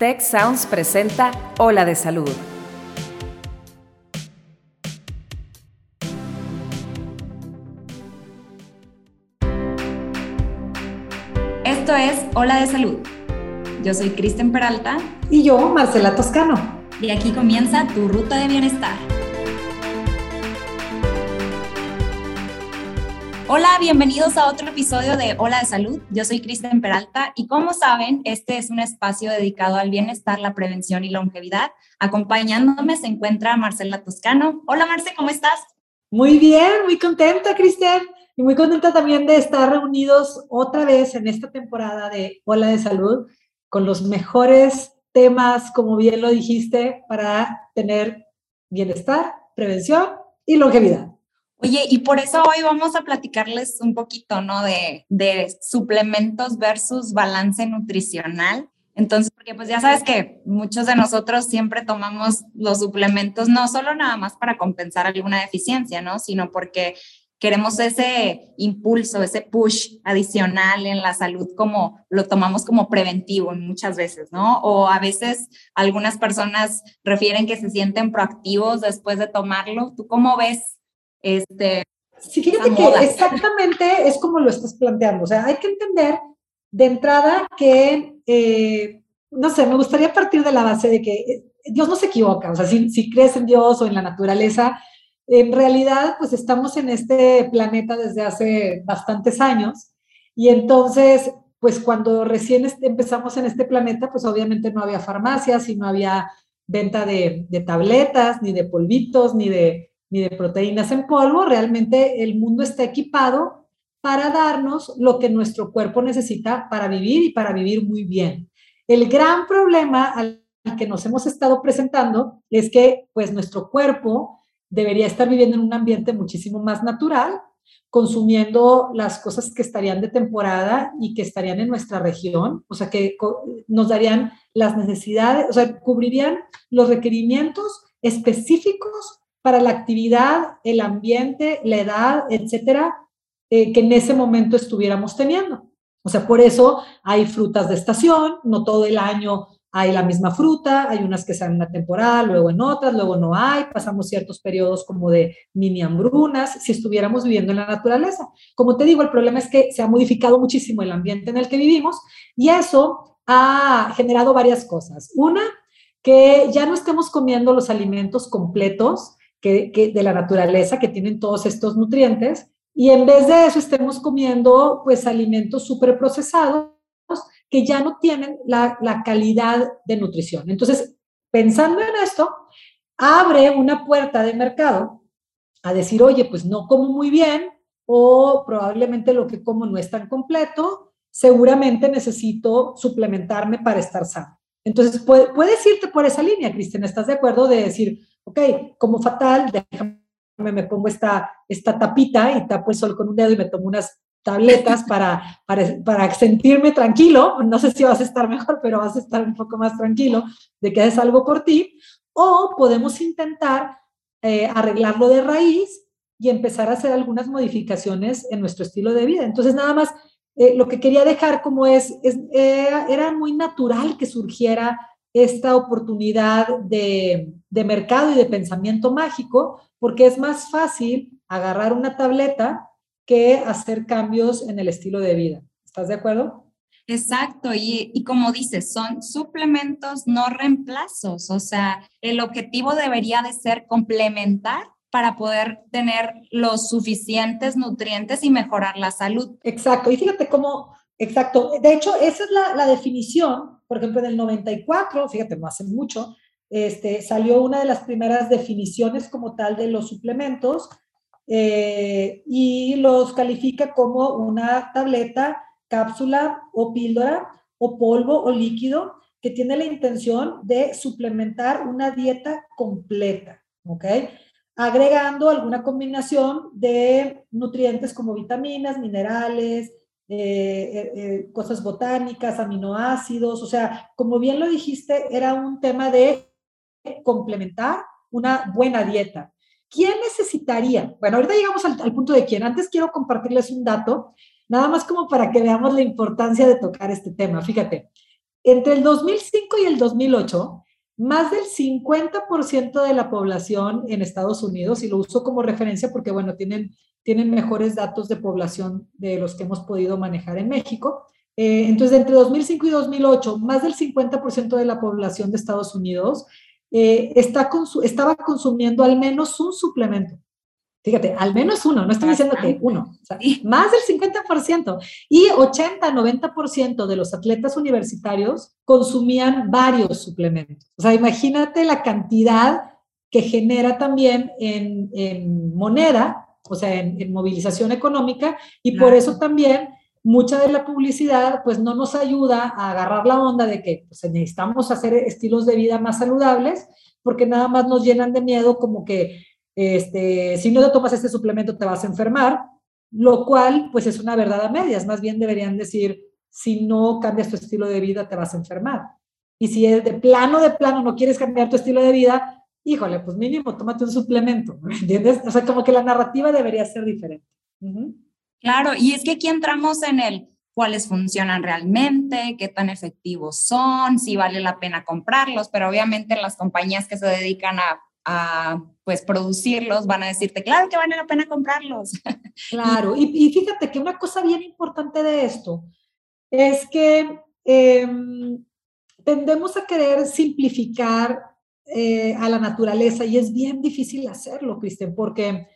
Tech Sounds presenta Ola de Salud. Esto es Ola de Salud. Yo soy Kristen Peralta. Y yo, Marcela Toscano. Y aquí comienza tu ruta de bienestar. Hola, bienvenidos a otro episodio de Hola de Salud. Yo soy Kristen Peralta y como saben, este es un espacio dedicado al bienestar, la prevención y longevidad. Acompañándome se encuentra Marcela Toscano. Hola Marce, ¿cómo estás? Muy bien, muy contenta, Kristen. Y muy contenta también de estar reunidos otra vez en esta temporada de Hola de Salud con los mejores temas, como bien lo dijiste, para tener bienestar, prevención y longevidad. Oye, y por eso hoy vamos a platicarles un poquito, ¿no? De, suplementos versus balance nutricional. Entonces, porque pues ya sabes que muchos de nosotros siempre tomamos los suplementos no solo nada más para compensar alguna deficiencia, ¿no? Sino porque queremos ese impulso, ese push adicional en la salud como lo tomamos como preventivo muchas veces, ¿no? O a veces algunas personas refieren que se sienten proactivos después de tomarlo. ¿Tú cómo ves este, sí, fíjate que exactamente es como lo estás planteando. O sea, hay que entender de entrada que, eh, no sé, me gustaría partir de la base de que eh, Dios no se equivoca. O sea, si, si crees en Dios o en la naturaleza, en realidad, pues estamos en este planeta desde hace bastantes años. Y entonces, pues cuando recién empezamos en este planeta, pues obviamente no había farmacias y no había venta de, de tabletas, ni de polvitos, ni de ni de proteínas en polvo, realmente el mundo está equipado para darnos lo que nuestro cuerpo necesita para vivir y para vivir muy bien. El gran problema al que nos hemos estado presentando es que pues nuestro cuerpo debería estar viviendo en un ambiente muchísimo más natural, consumiendo las cosas que estarían de temporada y que estarían en nuestra región, o sea, que nos darían las necesidades, o sea, cubrirían los requerimientos específicos para la actividad, el ambiente, la edad, etcétera, eh, que en ese momento estuviéramos teniendo. O sea, por eso hay frutas de estación, no todo el año hay la misma fruta, hay unas que salen en una temporada, luego en otras, luego no hay, pasamos ciertos periodos como de mini hambrunas, si estuviéramos viviendo en la naturaleza. Como te digo, el problema es que se ha modificado muchísimo el ambiente en el que vivimos y eso ha generado varias cosas. Una, que ya no estemos comiendo los alimentos completos, que, de la naturaleza que tienen todos estos nutrientes y en vez de eso estemos comiendo pues alimentos súper procesados que ya no tienen la, la calidad de nutrición. Entonces, pensando en esto, abre una puerta de mercado a decir, oye, pues no como muy bien o probablemente lo que como no es tan completo, seguramente necesito suplementarme para estar sano. Entonces, puedes irte por esa línea, Cristina, ¿estás de acuerdo? De decir, ok, como fatal, déjame, me pongo esta, esta tapita y tapo el sol con un dedo y me tomo unas tabletas para, para, para, sentirme tranquilo, no sé si vas a estar mejor, pero vas a estar un poco más tranquilo de que haces algo por ti, o podemos intentar eh, arreglarlo de raíz y empezar a hacer algunas modificaciones en nuestro estilo de vida. Entonces, nada más, eh, lo que quería dejar como es, es era muy natural que surgiera esta oportunidad de, mercado y de pensamiento mágico, porque es más fácil agarrar una tableta que hacer cambios en el estilo de vida. ¿Estás de acuerdo? Exacto, y, y, como dices, son suplementos, no reemplazos, o sea, el objetivo debería de ser complementar para poder tener los suficientes nutrientes y mejorar la salud. Exacto, y fíjate cómo, exacto, de hecho, esa es la, definición por ejemplo, en el 94, fíjate, no hace mucho, este, salió una de las primeras definiciones como tal de los suplementos eh, y los califica como una tableta, cápsula o píldora o polvo o líquido que tiene la intención de suplementar una dieta completa, ¿ok? Agregando alguna combinación de nutrientes como vitaminas, minerales, eh, eh, cosas botánicas, aminoácidos, o sea, como bien lo dijiste, era un tema de complementar una buena dieta. ¿Quién necesitaría? Bueno, ahorita llegamos al, al punto de quién. Antes quiero compartirles un dato, nada más como para que veamos la importancia de tocar este tema. Fíjate, entre el 2005 y el 2008, más del 50% de la población en Estados Unidos, y lo uso como referencia porque, bueno, tienen, tienen mejores datos de población de los que hemos podido manejar en México. Eh, entonces, entre 2005 y 2008, más del 50% de la población de Estados Unidos eh, está estaba consumiendo al menos un suplemento. Fíjate, al menos uno, no estoy diciendo que uno, más del 50% y 80-90% de los atletas universitarios consumían varios suplementos. O sea, imagínate la cantidad que genera también en, moneda, o sea, en, movilización económica, y por eso también mucha de la publicidad pues no nos ayuda a agarrar la onda de que pues, necesitamos hacer estilos de vida más saludables, porque nada más nos llenan de miedo como que este, si no te tomas este suplemento te vas a enfermar, lo cual pues es una verdad a medias, más bien deberían decir, si no cambias tu estilo de vida te vas a enfermar. Y si es de plano, de plano no quieres cambiar tu estilo de vida, híjole, pues mínimo tómate un suplemento, ¿entiendes? O sea, como que la narrativa debería ser diferente. Claro, y es que aquí entramos en el cuáles funcionan realmente, qué tan efectivos son, si vale la pena comprarlos, pero obviamente las compañías que se dedican a a pues producirlos, van a decirte, claro que vale la pena comprarlos. Claro, y, fíjate que una cosa bien importante de esto es que em, tendemos a querer simplificar eh, a la naturaleza y es bien difícil hacerlo, Cristian, porque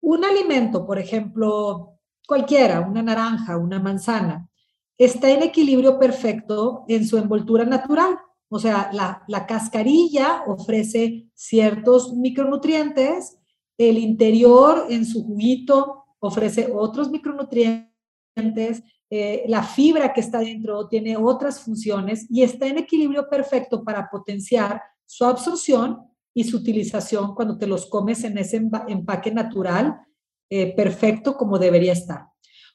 un alimento, por ejemplo, cualquiera, una naranja, una manzana, está en equilibrio perfecto en su envoltura natural. O sea, la, cascarilla ofrece ciertos micronutrientes, el interior en su juguito ofrece otros micronutrientes, eh, la fibra que está dentro tiene otras funciones y está en equilibrio perfecto para potenciar su absorción y su utilización cuando te los comes en ese empaque natural eh, perfecto como debería estar.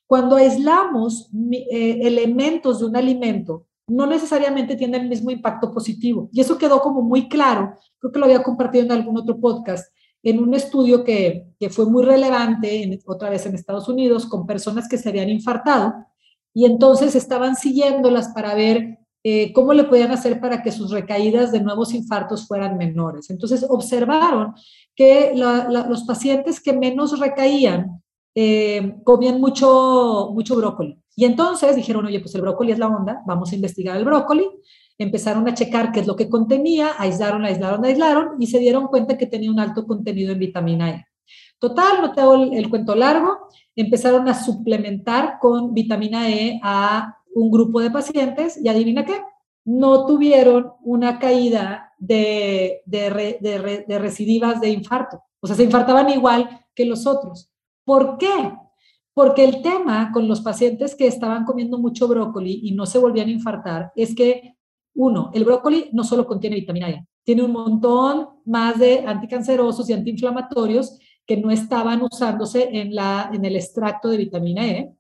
Cuando aislamos eh, elementos de un alimento no necesariamente tiene el mismo impacto positivo. Y eso quedó como muy claro, creo que lo había compartido en algún otro podcast, en un estudio que, fue muy relevante, otra vez en Estados Unidos, con personas que se habían infartado, y entonces estaban siguiéndolas para ver eh, cómo le podían hacer para que sus recaídas de nuevos infartos fueran menores. Entonces observaron que los pacientes que menos recaían eh, comían mucho, mucho brócoli. Y entonces dijeron, oye, pues el brócoli es la onda, vamos a investigar el brócoli. Empezaron a checar qué es lo que contenía, aislaron, aislaron, aislaron y se dieron cuenta que tenía un alto contenido en vitamina E. Total, no te hago el, cuento largo, empezaron a suplementar con vitamina E a un grupo de pacientes y adivina qué, no tuvieron una caída de, de, de, de recidivas de infarto. O sea, se infartaban igual que los otros. ¿Por qué? Porque el tema con los pacientes que estaban comiendo mucho brócoli y no se volvían a infartar es que, uno, el brócoli no solo contiene vitamina E, tiene un montón más de anticancerosos y antiinflamatorios que no estaban usándose en, la, en el extracto de vitamina E,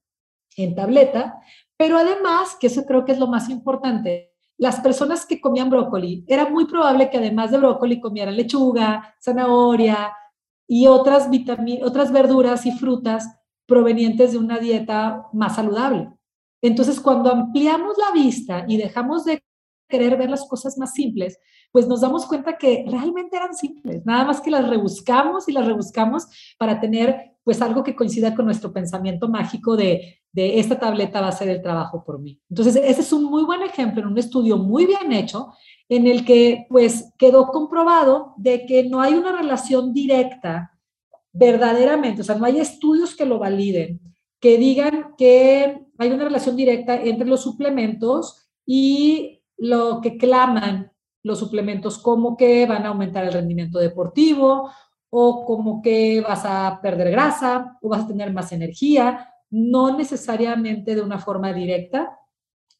en tableta, pero además, que eso creo que es lo más importante, las personas que comían brócoli, era muy probable que además de brócoli comieran lechuga, zanahoria y otras, otras verduras y frutas provenientes de una dieta más saludable. Entonces, cuando ampliamos la vista y dejamos de querer ver las cosas más simples, pues nos damos cuenta que realmente eran simples, nada más que las rebuscamos y las rebuscamos para tener pues algo que coincida con nuestro pensamiento mágico de, de esta tableta va a ser el trabajo por mí. Entonces, ese es un muy buen ejemplo en un estudio muy bien hecho en el que pues quedó comprobado de que no hay una relación directa verdaderamente, o sea, no hay estudios que lo validen, que digan que hay una relación directa entre los suplementos y lo que claman los suplementos, como que van a aumentar el rendimiento deportivo o como que vas a perder grasa o vas a tener más energía, no necesariamente de una forma directa,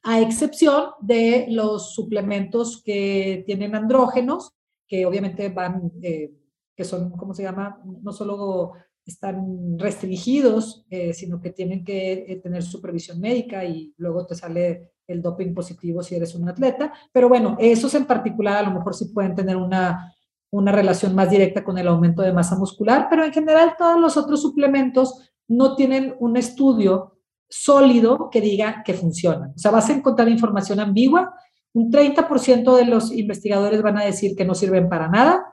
a excepción de los suplementos que tienen andrógenos, que obviamente van... Eh, que son, ¿cómo se llama? No solo están restringidos, eh, sino que tienen que eh, tener supervisión médica y luego te sale el doping positivo si eres un atleta. Pero bueno, esos en particular a lo mejor sí pueden tener una, una relación más directa con el aumento de masa muscular, pero en general todos los otros suplementos no tienen un estudio sólido que diga que funcionan. O sea, vas a encontrar información ambigua un 30% de los investigadores van a decir que no sirven para nada,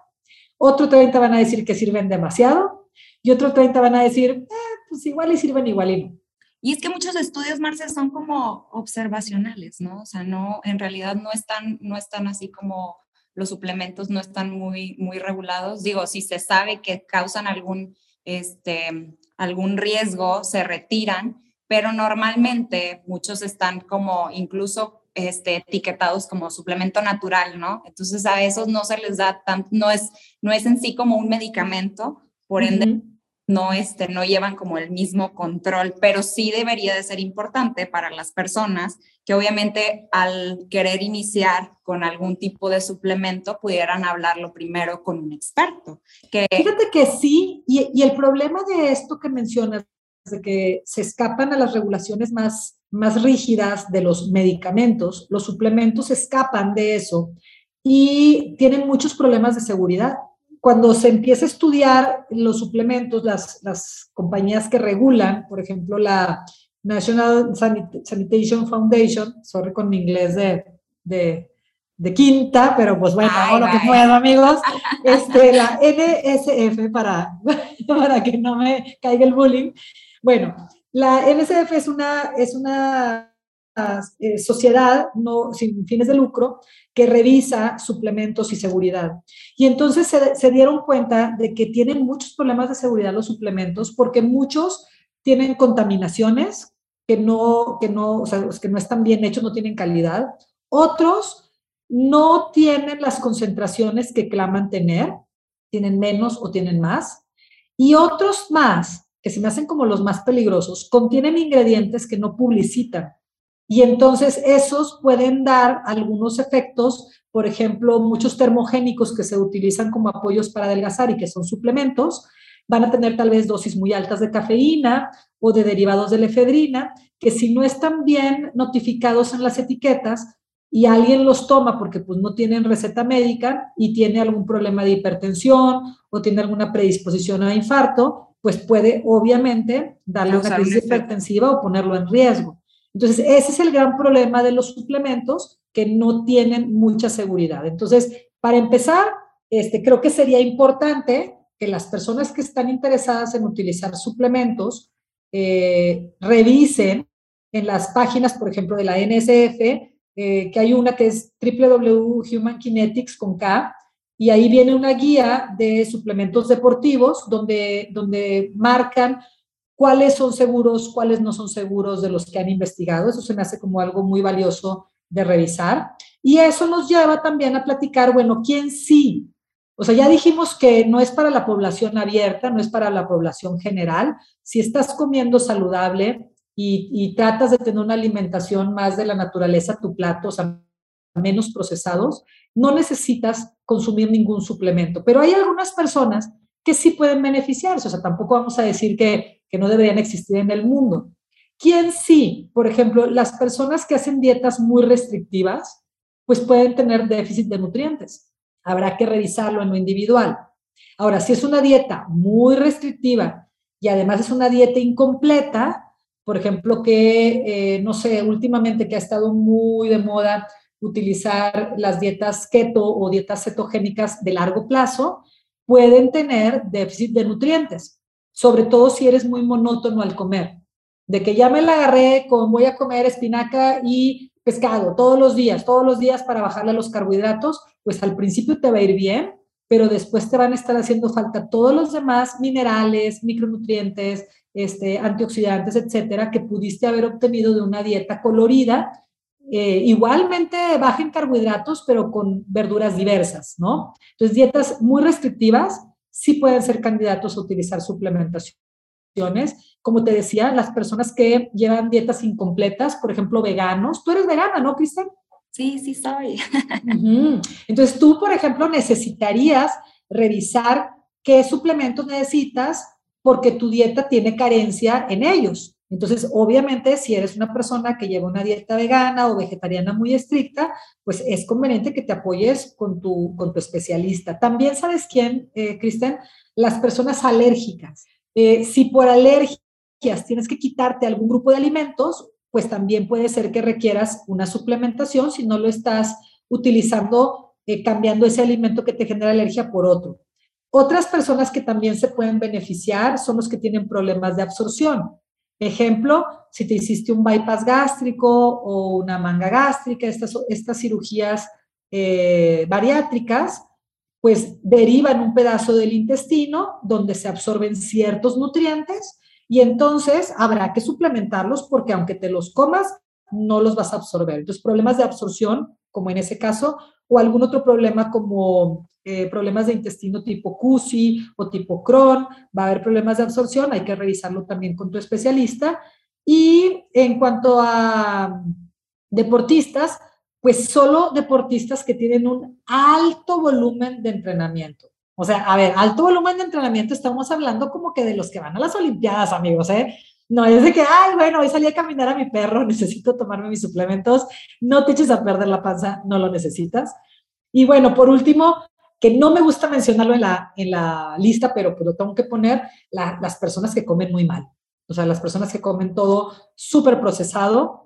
otro 30 van a decir que sirven demasiado y otro 30 van a decir, eh, pues igual y sirven, igual y no. Y es que muchos estudios, Marce, son como observacionales, ¿no? O sea, no, en realidad no están, no están así como los suplementos no están muy, muy regulados. Digo, si se sabe que causan algún, este, algún riesgo, se retiran, pero normalmente muchos están como incluso este, etiquetados como suplemento natural, ¿no? Entonces a esos no se les da tanto, no es, no es en sí como un medicamento, por ende no, este, no llevan como el mismo control, pero sí debería de ser importante para las personas que obviamente al querer iniciar con algún tipo de suplemento pudieran hablarlo primero con un experto. Que... Fíjate que sí, y, y el problema de esto que mencionas, de que se escapan a las regulaciones más, más rígidas de los medicamentos, los suplementos escapan de eso y tienen muchos problemas de seguridad cuando se empieza a estudiar los suplementos, las, las compañías que regulan, por ejemplo, la National Sanitation Foundation, sorry con mi inglés de, de, de quinta, pero pues bueno, hago lo que puedo, amigos, este, la NSF para, para que no me caiga el bullying. Bueno, la NSF es una, es una eh, sociedad no, sin fines de lucro que revisa suplementos y seguridad. Y entonces se, dieron cuenta de que tienen muchos problemas de seguridad los suplementos porque muchos tienen contaminaciones que no, que no, o sea, que no están bien hechos, no tienen calidad. Otros no tienen las concentraciones que claman tener, tienen menos o tienen más. Y otros más, que se me hacen como los más peligrosos, contienen ingredientes que no publicitan. Y entonces esos pueden dar algunos efectos, por ejemplo, muchos termogénicos que se utilizan como apoyos para adelgazar y que son suplementos, van a tener tal vez dosis muy altas de cafeína o de derivados de la efedrina, que si no están bien notificados en las etiquetas y alguien los toma porque pues no tienen receta médica y tiene algún problema de hipertensión o tiene alguna predisposición a infarto, pues puede obviamente darle una crisis hipertensiva o ponerlo en riesgo. Entonces, ese es el gran problema de los suplementos que no tienen mucha seguridad. Entonces, para empezar, este, creo que sería importante que las personas que están interesadas en utilizar suplementos eh, revisen en las páginas, por ejemplo, de la NSF, eh, que hay una que es www.humankinetics con K, y ahí viene una guía de suplementos deportivos donde, donde marcan cuáles son seguros, cuáles no son seguros de los que han investigado. Eso se me hace como algo muy valioso de revisar. Y eso nos lleva también a platicar, bueno, ¿quién sí? O sea, ya dijimos que no es para la población abierta, no es para la población general. Si estás comiendo saludable y, tratas de tener una alimentación más de la naturaleza, tu plato, o menos procesados, no necesitas consumir ningún suplemento. Pero hay algunas personas que sí pueden beneficiarse. O sea, tampoco vamos a decir que que no deberían existir en el mundo. ¿Quién sí? Por ejemplo, las personas que hacen dietas muy restrictivas, pues pueden tener déficit de nutrientes. Habrá que revisarlo en lo individual. Ahora, si es una dieta muy restrictiva y además es una dieta incompleta, por ejemplo, que, eh, no sé, últimamente que ha estado muy de moda utilizar las dietas keto o dietas cetogénicas de largo plazo, pueden tener déficit de nutrientes sobre todo si eres muy monótono al comer. De que ya me la agarré con voy a comer espinaca y pescado todos los días, todos los días para bajarle los carbohidratos, pues al principio te va a ir bien, pero después te van a estar haciendo falta todos los demás minerales, micronutrientes, este, antioxidantes, etcétera, que pudiste haber obtenido de una dieta colorida, eh, igualmente baja en carbohidratos, pero con verduras diversas, ¿no? Entonces, dietas muy restrictivas sí pueden ser candidatos a utilizar suplementaciones. Como te decía, las personas que llevan dietas incompletas, por ejemplo, veganos. Tú eres vegana, ¿no, Cristian? Sí, sí soy. Entonces, tú, por ejemplo, necesitarías revisar qué suplementos necesitas porque tu dieta tiene carencia en ellos. Entonces, obviamente, si eres una persona que lleva una dieta vegana o vegetariana muy estricta, pues es conveniente que te apoyes con tu, con tu especialista. También sabes quién, eh, Cristian, las personas alérgicas. Eh, si por alergias tienes que quitarte algún grupo de alimentos, pues también puede ser que requieras una suplementación si no lo estás utilizando, eh, cambiando ese alimento que te genera alergia por otro. Otras personas que también se pueden beneficiar son los que tienen problemas de absorción. Ejemplo, si te hiciste un bypass gástrico o una manga gástrica, estas, estas cirugías eh, bariátricas, pues derivan un pedazo del intestino donde se absorben ciertos nutrientes y entonces habrá que suplementarlos porque aunque te los comas, no los vas a absorber. Entonces, problemas de absorción, como en ese caso, o algún otro problema como eh, problemas de intestino tipo CUSI o tipo Crohn, va a haber problemas de absorción, hay que revisarlo también con tu especialista. Y en cuanto a deportistas, pues solo deportistas que tienen un alto volumen de entrenamiento. O sea, a ver, alto volumen de entrenamiento, estamos hablando como que de los que van a las Olimpiadas, amigos, ¿eh? No es de que, ay, bueno, hoy salí a caminar a mi perro, necesito tomarme mis suplementos. No te eches a perder la panza, no lo necesitas. Y bueno, por último, que no me gusta mencionarlo en la, en la lista, pero pues lo tengo que poner, las personas que comen muy mal. O sea, las personas que comen todo súper procesado,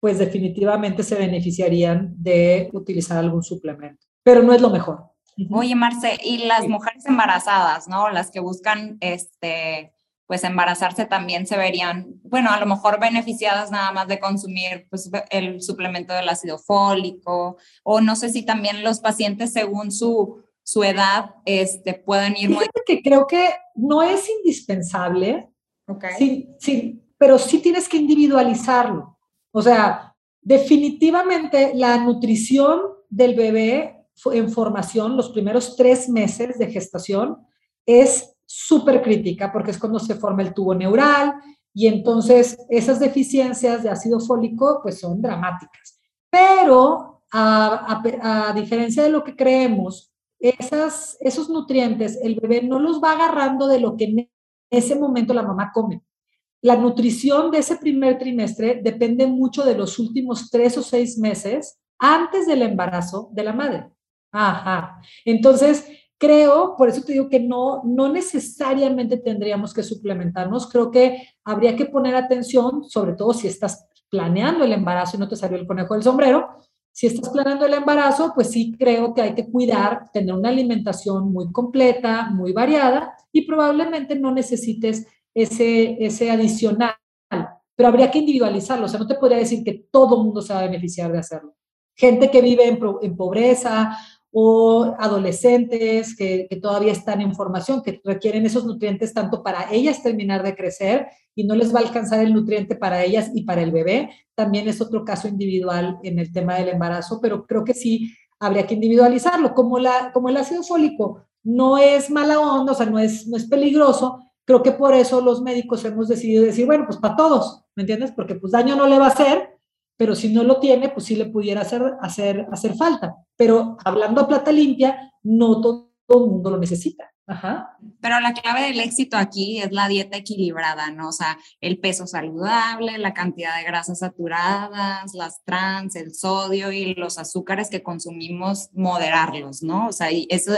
pues definitivamente se beneficiarían de utilizar algún suplemento, pero no es lo mejor. Oye, Marce, y las mujeres embarazadas, ¿no? Las que buscan, este, pues embarazarse también se verían, bueno, a lo mejor beneficiadas nada más de consumir pues, el suplemento del ácido fólico, o no sé si también los pacientes según su, su edad este, pueden ir... Fíjate que creo que no es indispensable, okay. sí, sí, pero sí tienes que individualizarlo. O sea, definitivamente la nutrición del bebé en formación, los primeros tres meses de gestación, es súper crítica porque es cuando se forma el tubo neural y entonces esas deficiencias de ácido fólico pues son dramáticas. Pero a, diferencia de lo que creemos, esos nutrientes el bebé no los va agarrando de lo que en ese momento la mamá come la nutrición de ese primer trimestre depende mucho de los últimos tres o seis meses antes del embarazo de la madre. Ajá. Entonces, creo, por eso te digo que no, no necesariamente tendríamos que suplementarnos. Creo que habría que poner atención, sobre todo si estás planeando el embarazo y no te salió el conejo del sombrero. Si estás planeando el embarazo, pues sí creo que hay que cuidar, tener una alimentación muy completa, muy variada y probablemente no necesites ese, ese adicional, pero habría que individualizarlo, o sea, no te podría decir que todo el mundo se va a beneficiar de hacerlo. Gente que vive en, en pobreza o adolescentes que, que, todavía están en formación, que requieren esos nutrientes tanto para ellas terminar de crecer y no les va a alcanzar el nutriente para ellas y para el bebé. También es otro caso individual en el tema del embarazo, pero creo que sí habría que individualizarlo. Como, la, como el ácido fólico no es mala onda, o sea, no es, no es peligroso, Creo que por eso los médicos hemos decidido decir, bueno, pues para todos, ¿me entiendes? Porque pues daño no le va a hacer, pero si no lo tiene, pues sí le pudiera hacer, hacer, hacer falta. Pero hablando a plata limpia, no todo el mundo lo necesita. Ajá. Pero la clave del éxito aquí es la dieta equilibrada, ¿no? O sea, el peso saludable, la cantidad de grasas saturadas, las trans, el sodio y los azúcares que consumimos, moderarlos, ¿no? O sea, y eso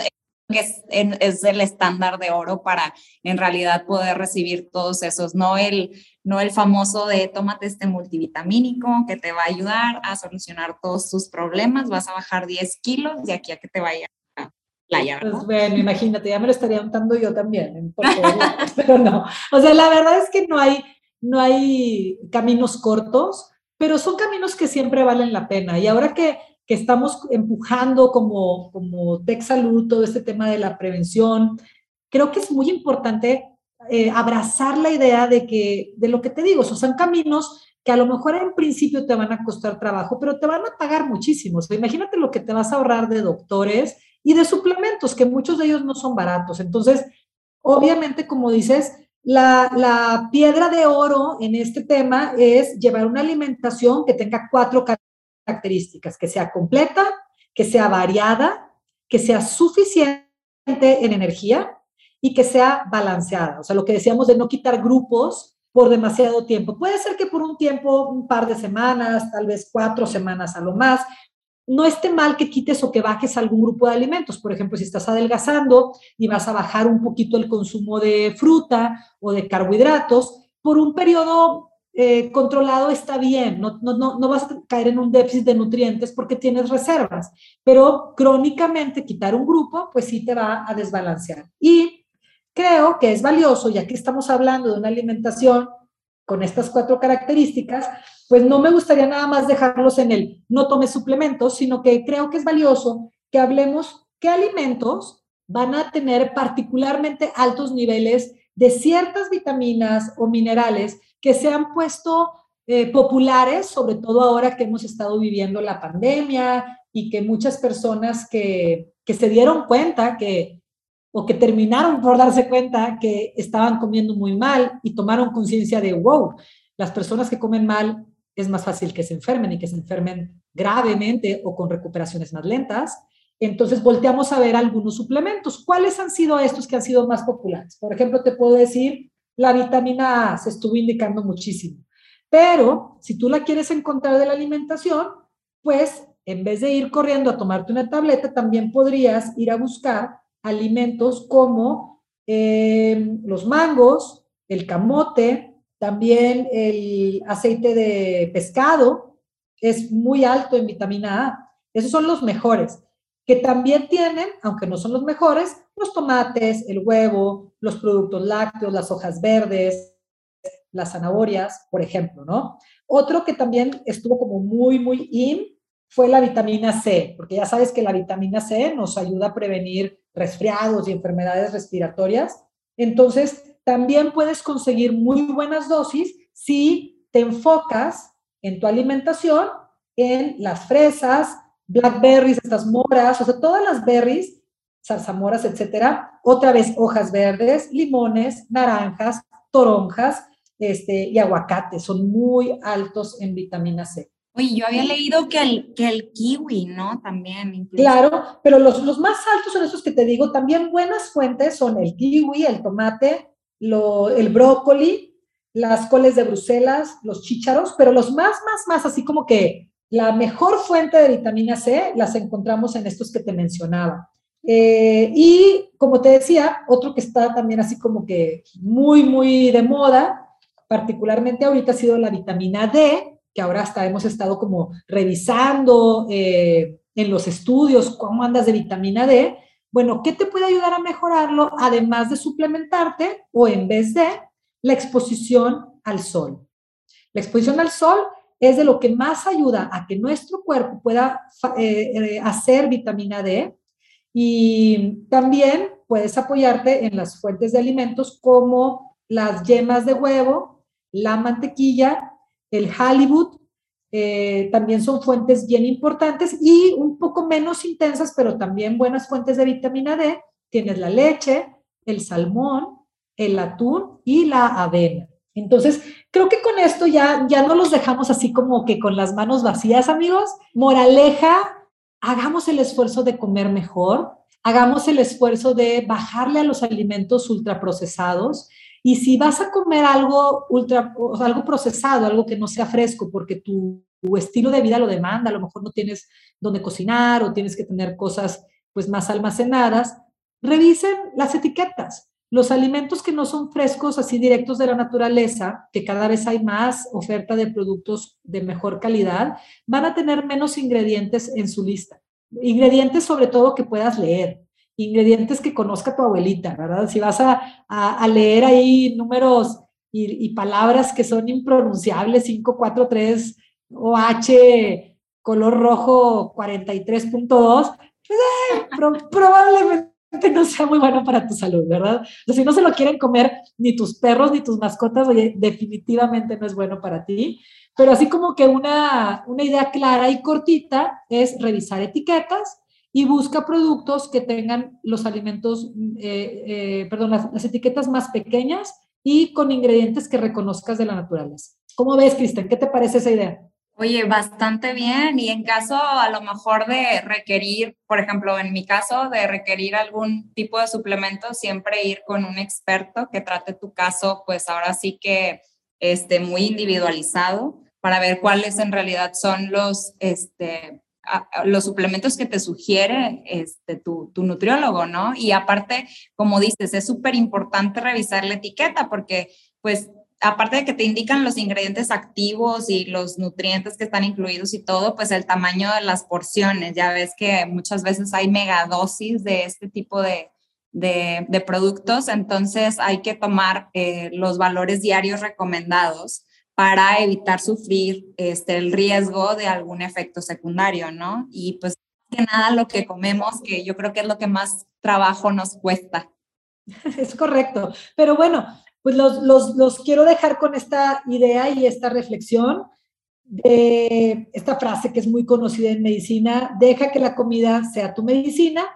que es, es, el estándar de oro para en realidad poder recibir todos esos, no el, no el famoso de tómate este multivitamínico que te va a ayudar a solucionar todos tus problemas, vas a bajar 10 kilos de aquí a que te vaya a playa. Pues bueno, imagínate, ya me lo estaría untando yo también, pero no. O sea, la verdad es que no hay, no hay caminos cortos, pero son caminos que siempre valen la pena. Y ahora que que estamos empujando como, como Tech Salud, todo este tema de la prevención. Creo que es muy importante eh, abrazar la idea de que, de lo que te digo, son caminos que a lo mejor en principio te van a costar trabajo, pero te van a pagar muchísimo. imagínate lo que te vas a ahorrar de doctores y de suplementos, que muchos de ellos no son baratos. Entonces, obviamente, como dices, la, la piedra de oro en este tema es llevar una alimentación que tenga cuatro características, que sea completa, que sea variada, que sea suficiente en energía y que sea balanceada. O sea, lo que decíamos de no quitar grupos por demasiado tiempo. Puede ser que por un tiempo, un par de semanas, tal vez cuatro semanas a lo más, no esté mal que quites o que bajes algún grupo de alimentos. Por ejemplo, si estás adelgazando y vas a bajar un poquito el consumo de fruta o de carbohidratos, por un periodo eh, controlado está bien, no, no, no, no vas a caer en un déficit de nutrientes porque tienes reservas, pero crónicamente quitar un grupo, pues sí te va a desbalancear. Y creo que es valioso, ya que estamos hablando de una alimentación con estas cuatro características, pues no me gustaría nada más dejarlos en el no tome suplementos, sino que creo que es valioso que hablemos qué alimentos van a tener particularmente altos niveles de ciertas vitaminas o minerales que se han puesto eh, populares, sobre todo ahora que hemos estado viviendo la pandemia y que muchas personas que, que se dieron cuenta que o que terminaron por darse cuenta que estaban comiendo muy mal y tomaron conciencia de, wow, las personas que comen mal es más fácil que se enfermen y que se enfermen gravemente o con recuperaciones más lentas. Entonces volteamos a ver algunos suplementos. ¿Cuáles han sido estos que han sido más populares? Por ejemplo, te puedo decir, la vitamina A se estuvo indicando muchísimo. Pero si tú la quieres encontrar de la alimentación, pues en vez de ir corriendo a tomarte una tableta, también podrías ir a buscar alimentos como eh, los mangos, el camote, también el aceite de pescado, es muy alto en vitamina A. Esos son los mejores, que también tienen, aunque no son los mejores, los tomates, el huevo, los productos lácteos, las hojas verdes, las zanahorias, por ejemplo, ¿no? Otro que también estuvo como muy, muy in fue la vitamina C, porque ya sabes que la vitamina C nos ayuda a prevenir resfriados y enfermedades respiratorias. Entonces, también puedes conseguir muy buenas dosis si te enfocas en tu alimentación en las fresas, blackberries, estas moras, o sea, todas las berries, zarzamoras, etcétera. Otra vez hojas verdes, limones, naranjas, toronjas este, y aguacate. Son muy altos en vitamina C. Oye, yo había leído que el, que el kiwi, ¿no? También. Claro, pero los, los, más altos son esos que te digo, también buenas fuentes son el kiwi, el tomate, lo, el brócoli, las coles de Bruselas, los chícharos, pero los más, más, más, así como que la mejor fuente de vitamina C las encontramos en estos que te mencionaba. Eh, y como te decía, otro que está también así como que muy, muy de moda, particularmente ahorita ha sido la vitamina D, que ahora hasta hemos estado como revisando eh, en los estudios cómo andas de vitamina D. Bueno, ¿qué te puede ayudar a mejorarlo además de suplementarte o en vez de la exposición al sol? La exposición al sol es de lo que más ayuda a que nuestro cuerpo pueda eh, hacer vitamina D y también puedes apoyarte en las fuentes de alimentos como las yemas de huevo, la mantequilla el Hollywood, eh, también son fuentes bien importantes y un poco menos intensas, pero también buenas fuentes de vitamina D. Tienes la leche, el salmón, el atún y la avena. Entonces, creo que con esto ya, ya no los dejamos así como que con las manos vacías, amigos. Moraleja, hagamos el esfuerzo de comer mejor, hagamos el esfuerzo de bajarle a los alimentos ultraprocesados y si vas a comer algo ultra, algo procesado, algo que no sea fresco, porque tu, estilo de vida lo demanda, a lo mejor no tienes donde cocinar o tienes que tener cosas pues más almacenadas, revisen las etiquetas. Los alimentos que no son frescos, así directos de la naturaleza, que cada vez hay más oferta de productos de mejor calidad, van a tener menos ingredientes en su lista. Ingredientes sobre todo que puedas leer ingredientes que conozca tu abuelita, ¿verdad? Si vas a, leer ahí números y, palabras que son impronunciables, 543 OH, color rojo 43.2, pues eh, probablemente no sea muy bueno para tu salud, ¿verdad? Si no se lo quieren comer ni tus perros ni tus mascotas, definitivamente no es bueno para ti. Pero así como que una, una idea clara y cortita es revisar etiquetas, y busca productos que tengan los alimentos, eh, eh, perdón, las, etiquetas más pequeñas y con ingredientes que reconozcas de la naturaleza. ¿Cómo ves, Cristian? ¿Qué te parece esa idea? Oye, bastante bien. Y en caso a lo mejor de requerir, por ejemplo, en mi caso, de requerir algún tipo de suplemento, siempre ir con un experto que trate tu caso, pues ahora sí que esté muy individualizado para ver cuáles en realidad son los, este, los suplementos que te sugiere este, tu, tu nutriólogo, ¿no? Y aparte, como dices, es súper importante revisar la etiqueta porque, pues, aparte de que te indican los ingredientes activos y los nutrientes que están incluidos y todo, pues el tamaño de las porciones. Ya ves que muchas veces hay megadosis de este tipo de, de, productos, entonces hay que tomar eh, los valores diarios recomendados para evitar sufrir este, el riesgo de algún efecto secundario, ¿no? Y pues que nada lo que comemos, que yo creo que es lo que más trabajo nos cuesta. Es correcto, pero bueno, pues los, los, los quiero dejar con esta idea y esta reflexión de esta frase que es muy conocida en medicina, deja que la comida sea tu medicina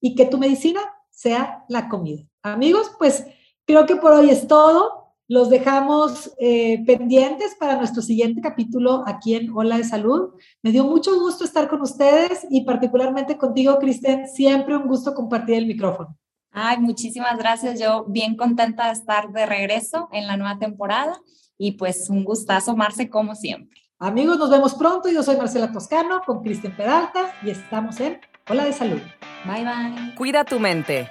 y que tu medicina sea la comida. Amigos, pues creo que por hoy es todo. Los dejamos eh, pendientes para nuestro siguiente capítulo aquí en Hola de Salud. Me dio mucho gusto estar con ustedes y particularmente contigo, Kristen. Siempre un gusto compartir el micrófono. Ay, muchísimas gracias. Yo bien contenta de estar de regreso en la nueva temporada y pues un gustazo, Marce, como siempre. Amigos, nos vemos pronto. Yo soy Marcela Toscano con Kristen Peralta y estamos en Hola de Salud. Bye bye. Cuida tu mente.